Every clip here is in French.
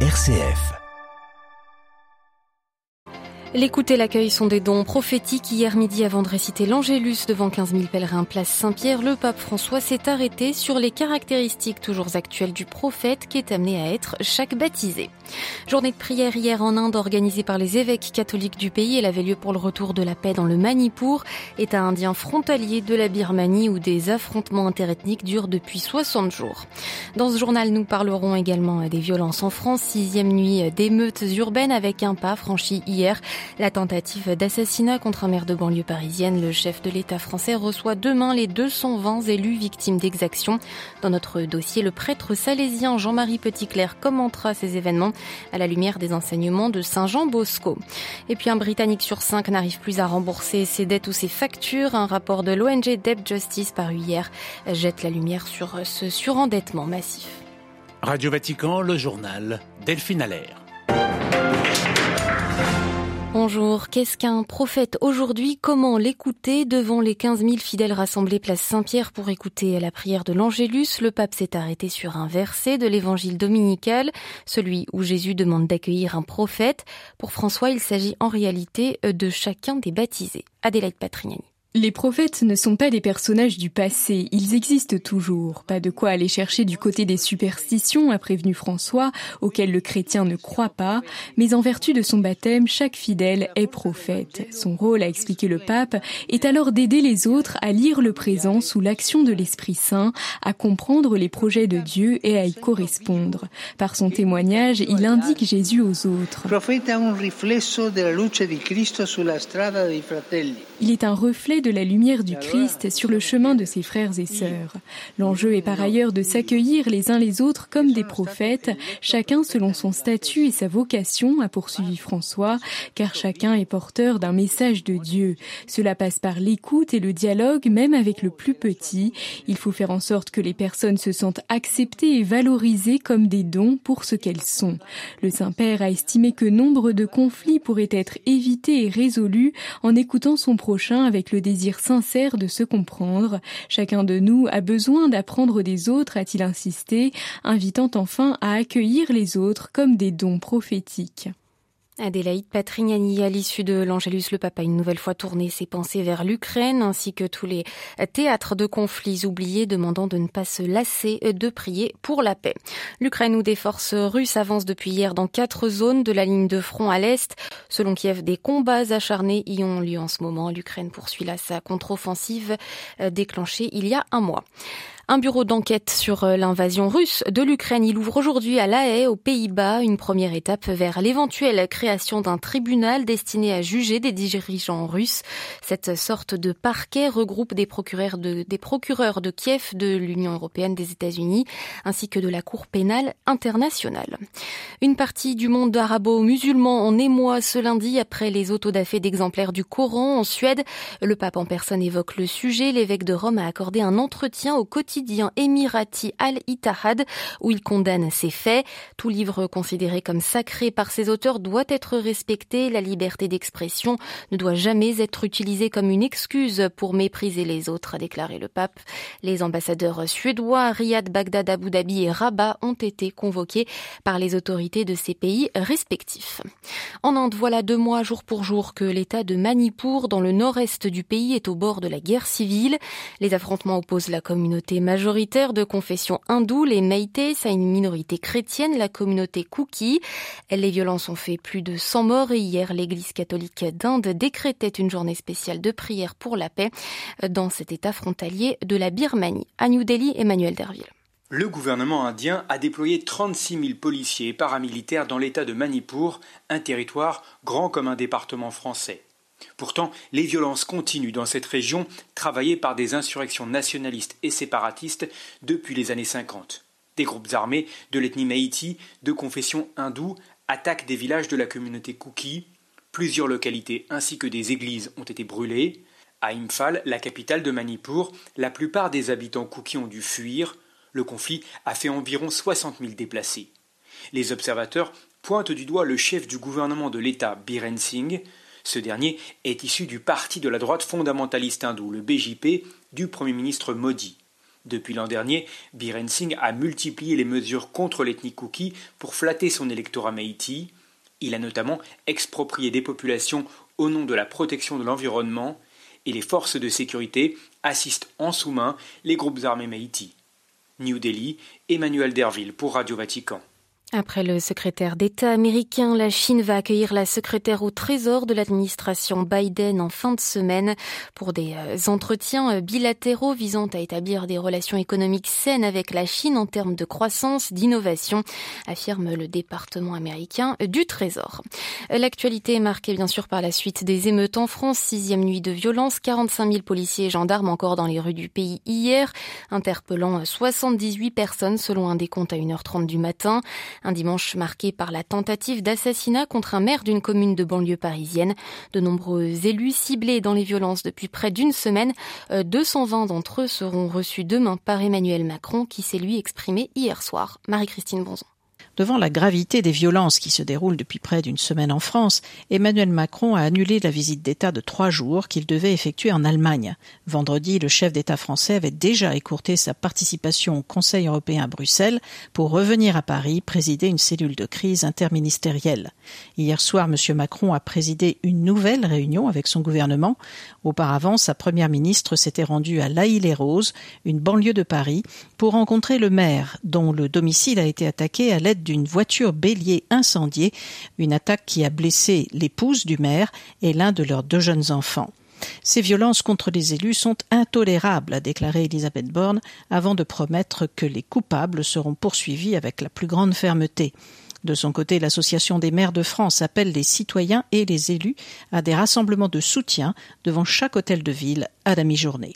RCF. L'écoute et l'accueil sont des dons prophétiques. Hier midi, avant de réciter l'Angélus devant 15 000 pèlerins place Saint-Pierre, le pape François s'est arrêté sur les caractéristiques toujours actuelles du prophète qui est amené à être chaque baptisé. Journée de prière hier en Inde organisée par les évêques catholiques du pays. Elle avait lieu pour le retour de la paix dans le Manipur, état indien frontalier de la Birmanie où des affrontements interethniques durent depuis 60 jours. Dans ce journal, nous parlerons également des violences en France. Sixième nuit d'émeutes urbaines avec un pas franchi hier la tentative d'assassinat contre un maire de banlieue parisienne, le chef de l'État français reçoit demain les 220 élus victimes d'exactions. Dans notre dossier, le prêtre salésien Jean-Marie Petitclerc commentera ces événements à la lumière des enseignements de Saint Jean Bosco. Et puis un Britannique sur cinq n'arrive plus à rembourser ses dettes ou ses factures. Un rapport de l'ONG Debt Justice paru hier jette la lumière sur ce surendettement massif. Radio Vatican, le journal Delphine Allaire. Bonjour, qu'est-ce qu'un prophète aujourd'hui? Comment l'écouter? Devant les 15 000 fidèles rassemblés place Saint-Pierre pour écouter la prière de l'Angélus, le pape s'est arrêté sur un verset de l'évangile dominical, celui où Jésus demande d'accueillir un prophète. Pour François, il s'agit en réalité de chacun des baptisés. Adélaïde Patrignani. Les prophètes ne sont pas des personnages du passé, ils existent toujours. Pas de quoi aller chercher du côté des superstitions, a prévenu François, auxquelles le chrétien ne croit pas, mais en vertu de son baptême, chaque fidèle est prophète. Son rôle, a expliqué le pape, est alors d'aider les autres à lire le présent sous l'action de l'Esprit Saint, à comprendre les projets de Dieu et à y correspondre. Par son témoignage, il indique Jésus aux autres. Il est un reflet de la lumière du Christ sur le chemin de ses frères et sœurs. L'enjeu est par ailleurs de s'accueillir les uns les autres comme des prophètes, chacun selon son statut et sa vocation, a poursuivi François, car chacun est porteur d'un message de Dieu. Cela passe par l'écoute et le dialogue, même avec le plus petit. Il faut faire en sorte que les personnes se sentent acceptées et valorisées comme des dons pour ce qu'elles sont. Le Saint-Père a estimé que nombre de conflits pourraient être évités et résolus en écoutant son prochain avec le désir sincère de se comprendre. Chacun de nous a besoin d'apprendre des autres, a-t-il insisté, invitant enfin à accueillir les autres comme des dons prophétiques. Adélaïde Patrignani, à l'issue de l'Angélus, le pape a une nouvelle fois tourné ses pensées vers l'Ukraine ainsi que tous les théâtres de conflits oubliés, demandant de ne pas se lasser de prier pour la paix. L'Ukraine où des forces russes avancent depuis hier dans quatre zones de la ligne de front à l'est. Selon Kiev, des combats acharnés y ont lieu en ce moment. L'Ukraine poursuit là sa contre-offensive déclenchée il y a un mois. Un bureau d'enquête sur euh, l'invasion russe de l'Ukraine. Il ouvre aujourd'hui à La Haye, aux Pays-Bas, une première étape vers l'éventuelle création d'un tribunal destiné à juger des dirigeants russes. Cette sorte de parquet regroupe des procureurs de, Kiev, de l'Union européenne, des États-Unis, ainsi que de la Cour pénale internationale. Une partie du monde arabo-musulman en émoi ce lundi après les autodafés d'exemplaires du Coran en Suède. Le pape en personne évoque le sujet. L'évêque de Rome a accordé un entretien au quotidien quotidien émirati Al-Ittihad où il condamne ces faits. Tout livre considéré comme sacré par ses auteurs doit être respecté. La liberté d'expression ne doit jamais être utilisée comme une excuse pour mépriser les autres, a déclaré le pape. Les ambassadeurs suédois Riyad, Bagdad, Abu Dhabi et Rabat ont été convoqués par les autorités de ces pays respectifs. En Inde, voilà deux mois jour pour jour que l'état de Manipur dans le nord-est du pays est au bord de la guerre civile. Les affrontements opposent la communauté majoritaire de confession hindoue, les Meiteis, à une minorité chrétienne, la communauté Kuki. Les violences ont fait plus de 100 morts et hier, l'église catholique d'Inde décrétait une journée spéciale de prière pour la paix dans cet état frontalier de la Birmanie. À New Delhi, Emmanuel Derville. Le gouvernement indien a déployé 36 000 policiers et paramilitaires dans l'état de Manipur, un territoire grand comme un département français. Pourtant, les violences continuent dans cette région, travaillée par des insurrections nationalistes et séparatistes depuis les années 50. Des groupes armés de l'ethnie Meïti, de confession hindoue, attaquent des villages de la communauté Kuki. Plusieurs localités ainsi que des églises ont été brûlées. À Imphal, la capitale de Manipur, la plupart des habitants Kuki ont dû fuir. Le conflit a fait environ 60 000 déplacés. Les observateurs pointent du doigt le chef du gouvernement de l'État, Singh, ce dernier est issu du parti de la droite fondamentaliste hindoue, le BJP, du Premier ministre Modi. Depuis l'an dernier, Biren Singh a multiplié les mesures contre l'ethnie Kuki pour flatter son électorat Meïti. Il a notamment exproprié des populations au nom de la protection de l'environnement et les forces de sécurité assistent en sous-main les groupes armés Meïti. New Delhi, Emmanuel Derville pour Radio Vatican. Après le secrétaire d'État américain, la Chine va accueillir la secrétaire au Trésor de l'administration Biden en fin de semaine pour des euh, entretiens euh, bilatéraux visant à établir des relations économiques saines avec la Chine en termes de croissance, d'innovation, affirme le département américain du Trésor. L'actualité est marquée bien sûr par la suite des émeutes en France, sixième nuit de violence, 45 000 policiers et gendarmes encore dans les rues du pays hier, interpellant 78 personnes selon un décompte à 1h30 du matin. Un dimanche marqué par la tentative d'assassinat contre un maire d'une commune de banlieue parisienne. De nombreux élus ciblés dans les violences depuis près d'une semaine. 220 euh, d'entre eux seront reçus demain par Emmanuel Macron qui s'est lui exprimé hier soir. Marie-Christine Bonzon. Devant la gravité des violences qui se déroulent depuis près d'une semaine en France, Emmanuel Macron a annulé la visite d'État de trois jours qu'il devait effectuer en Allemagne. Vendredi, le chef d'État français avait déjà écourté sa participation au Conseil européen à Bruxelles pour revenir à Paris présider une cellule de crise interministérielle. Hier soir, M. Macron a présidé une nouvelle réunion avec son gouvernement. Auparavant, sa première ministre s'était rendue à l'Aïle-et-Rose, une banlieue de Paris, pour rencontrer le maire, dont le domicile a été attaqué à l'aide d'une voiture bélier incendiée, une attaque qui a blessé l'épouse du maire et l'un de leurs deux jeunes enfants. Ces violences contre les élus sont intolérables, a déclaré Elisabeth Borne, avant de promettre que les coupables seront poursuivis avec la plus grande fermeté. De son côté, l'Association des maires de France appelle les citoyens et les élus à des rassemblements de soutien devant chaque hôtel de ville à la mi-journée.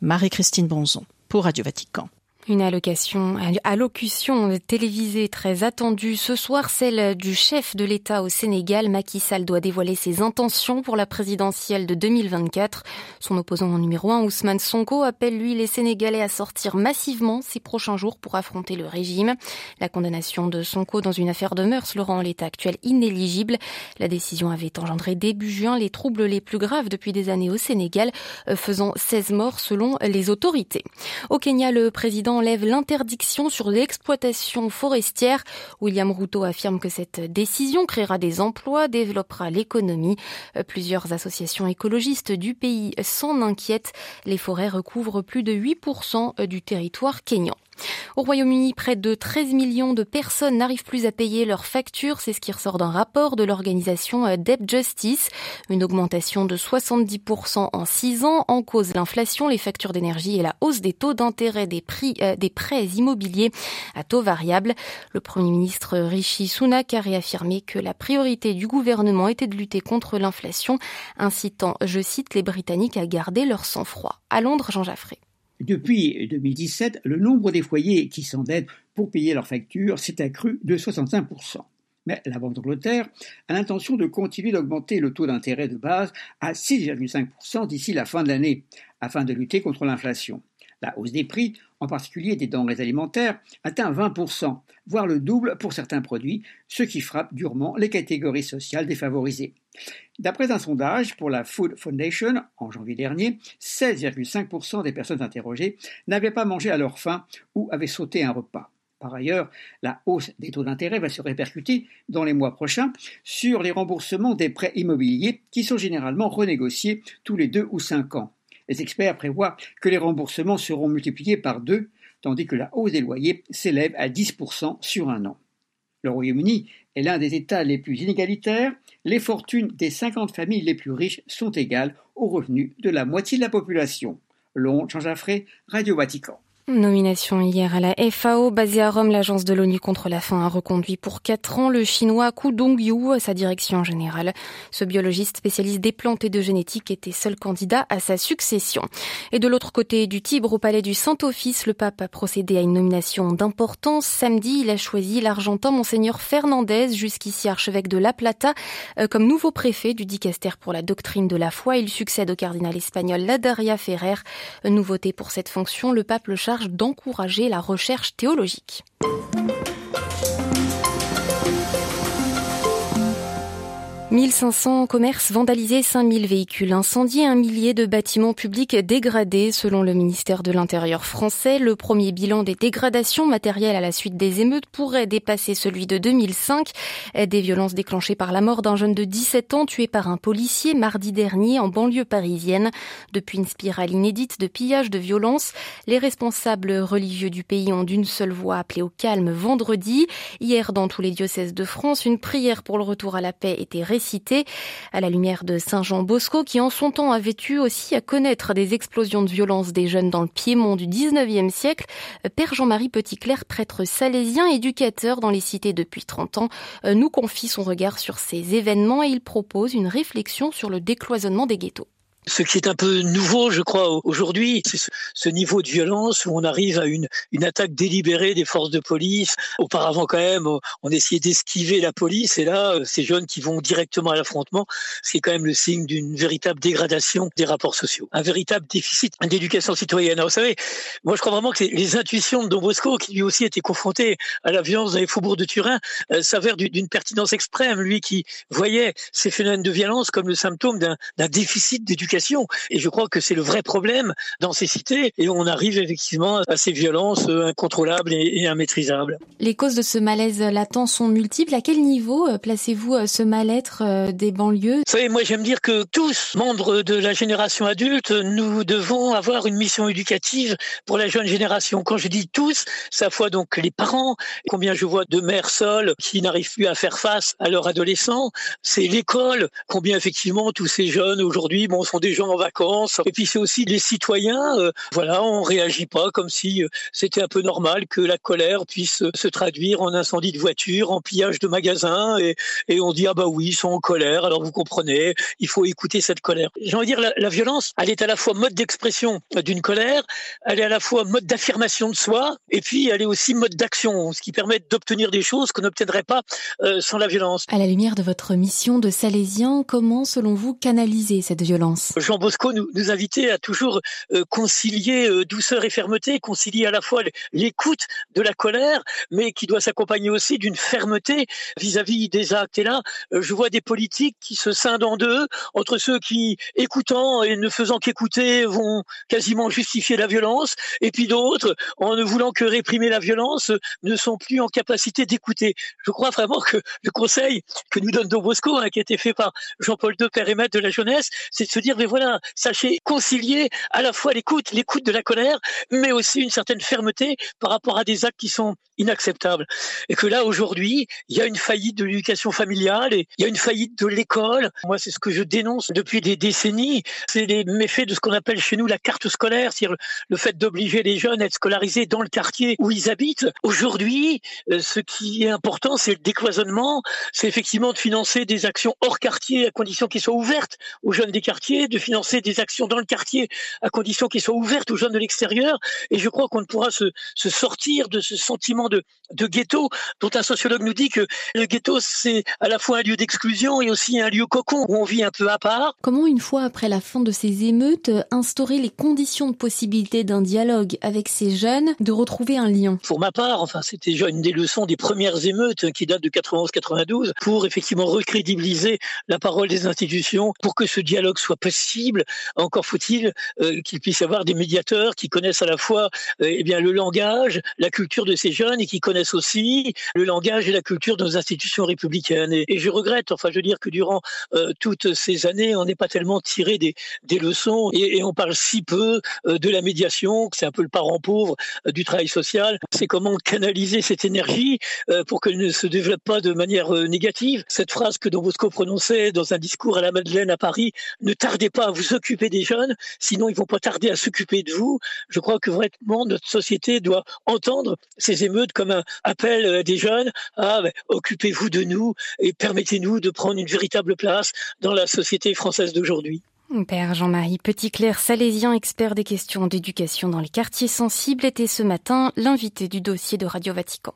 Marie-Christine Bonzon pour Radio Vatican. Une allocution télévisée très attendue ce soir, celle du chef de l'État au Sénégal. Macky Sall doit dévoiler ses intentions pour la présidentielle de 2024. Son opposant numéro un, Ousmane Sonko, appelle lui les Sénégalais à sortir massivement ces prochains jours pour affronter le régime. La condamnation de Sonko dans une affaire de mœurs le rend en l'état actuel inéligible. La décision avait engendré début juin les troubles les plus graves depuis des années au Sénégal, faisant 16 morts selon les autorités. Au Kenya, le président enlève l'interdiction sur l'exploitation forestière. William Ruto affirme que cette décision créera des emplois, développera l'économie. Plusieurs associations écologistes du pays s'en inquiètent. Les forêts recouvrent plus de 8% du territoire kényan. Au Royaume-Uni, près de 13 millions de personnes n'arrivent plus à payer leurs factures. C'est ce qui ressort d'un rapport de l'organisation euh, Debt Justice. Une augmentation de 70% en 6 ans en cause l'inflation, les factures d'énergie et la hausse des taux d'intérêt des euh, prêts immobiliers à taux variable. Le Premier ministre Rishi Sunak a réaffirmé que la priorité du gouvernement était de lutter contre l'inflation, incitant, je cite, les Britanniques à garder leur sang-froid. À Londres, Jean Jaffré. Depuis 2017, le nombre des foyers qui s'endettent pour payer leurs factures s'est accru de 65%. Mais la Banque d'Angleterre a l'intention de continuer d'augmenter le taux d'intérêt de base à 6,5% d'ici la fin de l'année, afin de lutter contre l'inflation. La hausse des prix, en particulier des denrées alimentaires, atteint 20%, voire le double pour certains produits, ce qui frappe durement les catégories sociales défavorisées. D'après un sondage pour la Food Foundation en janvier dernier, 16,5% des personnes interrogées n'avaient pas mangé à leur faim ou avaient sauté un repas. Par ailleurs, la hausse des taux d'intérêt va se répercuter dans les mois prochains sur les remboursements des prêts immobiliers qui sont généralement renégociés tous les deux ou cinq ans. Les experts prévoient que les remboursements seront multipliés par deux, tandis que la hausse des loyers s'élève à 10% sur un an. Le Royaume-Uni est l'un des États les plus inégalitaires. Les fortunes des 50 familles les plus riches sont égales aux revenus de la moitié de la population. Londres, Jean Jaffré, Radio Vatican. Nomination hier à la FAO, basée à Rome, l'agence de l'ONU contre la faim a reconduit pour quatre ans le chinois Ku Dongyu à sa direction générale. Ce biologiste spécialiste des plantes et de génétique était seul candidat à sa succession. Et de l'autre côté du Tibre, au palais du Saint-Office, le pape a procédé à une nomination d'importance. Samedi, il a choisi l'Argentin Monseigneur Fernandez, jusqu'ici archevêque de La Plata, euh, comme nouveau préfet du dicaster pour la doctrine de la foi. Il succède au cardinal espagnol Ladaria Ferrer. Nouveauté pour cette fonction, le pape le charge d'encourager la recherche théologique. 1500 commerces vandalisés, 5000 véhicules incendiés, un millier de bâtiments publics dégradés selon le ministère de l'Intérieur français. Le premier bilan des dégradations matérielles à la suite des émeutes pourrait dépasser celui de 2005. Des violences déclenchées par la mort d'un jeune de 17 ans tué par un policier mardi dernier en banlieue parisienne. Depuis une spirale inédite de pillage de violence, les responsables religieux du pays ont d'une seule voix appelé au calme vendredi. Hier, dans tous les diocèses de France, une prière pour le retour à la paix était cité à la lumière de Saint-Jean Bosco, qui en son temps avait eu aussi à connaître des explosions de violence des jeunes dans le Piémont du 19e siècle. Père Jean-Marie Petitclerc, prêtre salésien, éducateur dans les cités depuis 30 ans, nous confie son regard sur ces événements et il propose une réflexion sur le décloisonnement des ghettos. Ce qui est un peu nouveau, je crois, aujourd'hui, c'est ce, niveau de violence où on arrive à une, une attaque délibérée des forces de police. Auparavant, quand même, on essayait d'esquiver la police, et là, euh, ces jeunes qui vont directement à l'affrontement, ce qui est quand même le signe d'une véritable dégradation des rapports sociaux, un véritable déficit d'éducation citoyenne. Alors, vous savez, moi, je crois vraiment que les intuitions de Don Bosco, qui lui aussi était confronté à la violence dans les faubourgs de Turin, euh, s'avèrent d'une pertinence extrême. Lui qui voyait ces phénomènes de violence comme le symptôme d'un déficit d'éducation et je crois que c'est le vrai problème dans ces cités. Et on arrive effectivement à ces violences incontrôlables et, immaîtrisables. Les causes de ce malaise latent sont multiples. À quel niveau euh, placez-vous euh, ce mal-être euh, des banlieues? Vous savez, moi j'aime dire que tous, membres de la génération adulte, nous devons avoir une mission éducative pour la jeune génération. Quand je dis tous, ça fois donc les parents. Combien je vois de mères seules qui n'arrivent plus à faire face à leurs adolescents. C'est l'école. Combien effectivement tous ces jeunes aujourd'hui bon, sont des gens en vacances. Et puis c'est aussi les citoyens. Euh, voilà, on réagit pas comme si euh, c'était un peu normal que la colère puisse euh, se traduire en incendie de voiture, en pillage de magasins. Et, et on dit ah bah oui, ils sont en colère. Alors vous comprenez, il faut écouter cette colère. J'ai envie de dire la, la violence, elle est à la fois mode d'expression d'une colère, elle est à la fois mode d'affirmation de soi, et puis elle est aussi mode d'action, ce qui permet d'obtenir des choses qu'on n'obtiendrait pas sans la violence. À la lumière de votre mission de Salésien, comment, selon vous, canaliser cette violence? Jean Bosco nous, nous invitait à toujours euh, concilier euh, douceur et fermeté, concilier à la fois l'écoute de la colère, mais qui doit s'accompagner aussi d'une fermeté vis-à-vis des actes. Et là, euh, je vois des politiques qui se scindent en deux, entre ceux qui, écoutant et ne faisant qu'écouter, vont quasiment justifier la violence, et puis d'autres, en ne voulant que réprimer la violence, ne sont plus en capacité d'écouter. Je crois vraiment que le conseil que nous donne Don Bosco, hein, qui a été fait par Jean-Paul II, père et maître de la jeunesse, c'est de se dire mais voilà, sachez concilier à la fois l'écoute, l'écoute de la colère, mais aussi une certaine fermeté par rapport à des actes qui sont inacceptables. Et que là, aujourd'hui, il y a une faillite de l'éducation familiale et il y a une faillite de l'école. Moi, c'est ce que je dénonce depuis des décennies. C'est les méfaits de ce qu'on appelle chez nous la carte scolaire, c'est-à-dire le fait d'obliger les jeunes à être scolarisés dans le quartier où ils habitent. Aujourd'hui, euh, ce qui est important, c'est le décloisonnement, c'est effectivement de financer des actions hors quartier à condition qu'ils soient ouvertes aux jeunes des quartiers, de financer des actions dans le quartier à condition qu'ils soient ouvertes aux jeunes de l'extérieur. Et je crois qu'on ne pourra se, se, sortir de ce sentiment de, de ghetto dont un sociologue nous dit que le ghetto, c'est à la fois un lieu d'exclusion et aussi un lieu cocon où on vit un peu à part. Comment, une fois après la fin de ces émeutes, instaurer les conditions de possibilité d'un dialogue avec ces jeunes, de retrouver un lien? Pour ma part, enfin, c'était déjà une des leçons des premières émeutes qui datent de 91-92 pour effectivement recrédibiliser la parole des institutions, pour que ce dialogue soit possible. Encore faut-il euh, qu'il puisse y avoir des médiateurs qui connaissent à la fois euh, eh bien le langage, la culture de ces jeunes et qui connaissent aussi le langage et la culture de nos institutions républicaines. Et, je regrette, enfin, je veux dire que durant euh, toutes ces années, on n'est pas tellement tiré des, des leçons et, on parle si peu de la médiation, que c'est un peu le parent pauvre du travail social. C'est comment canaliser cette énergie pour qu'elle ne se développe pas de manière négative. Cette phrase que Don Bosco prononçait dans un discours à la Madeleine à Paris, ne tardez pas à vous occuper des jeunes, sinon ils vont pas tarder à s'occuper de vous. Je crois que vraiment notre société doit entendre ces émeutes comme un appel des jeunes à ben, occupez-vous de nous et permettez-nous de prendre une véritable place dans la société française d'aujourd'hui. Père Jean-Marie Petit-Clair, salésien, expert des questions d'éducation dans les quartiers sensibles, était ce matin l'invité du dossier de Radio Vatican.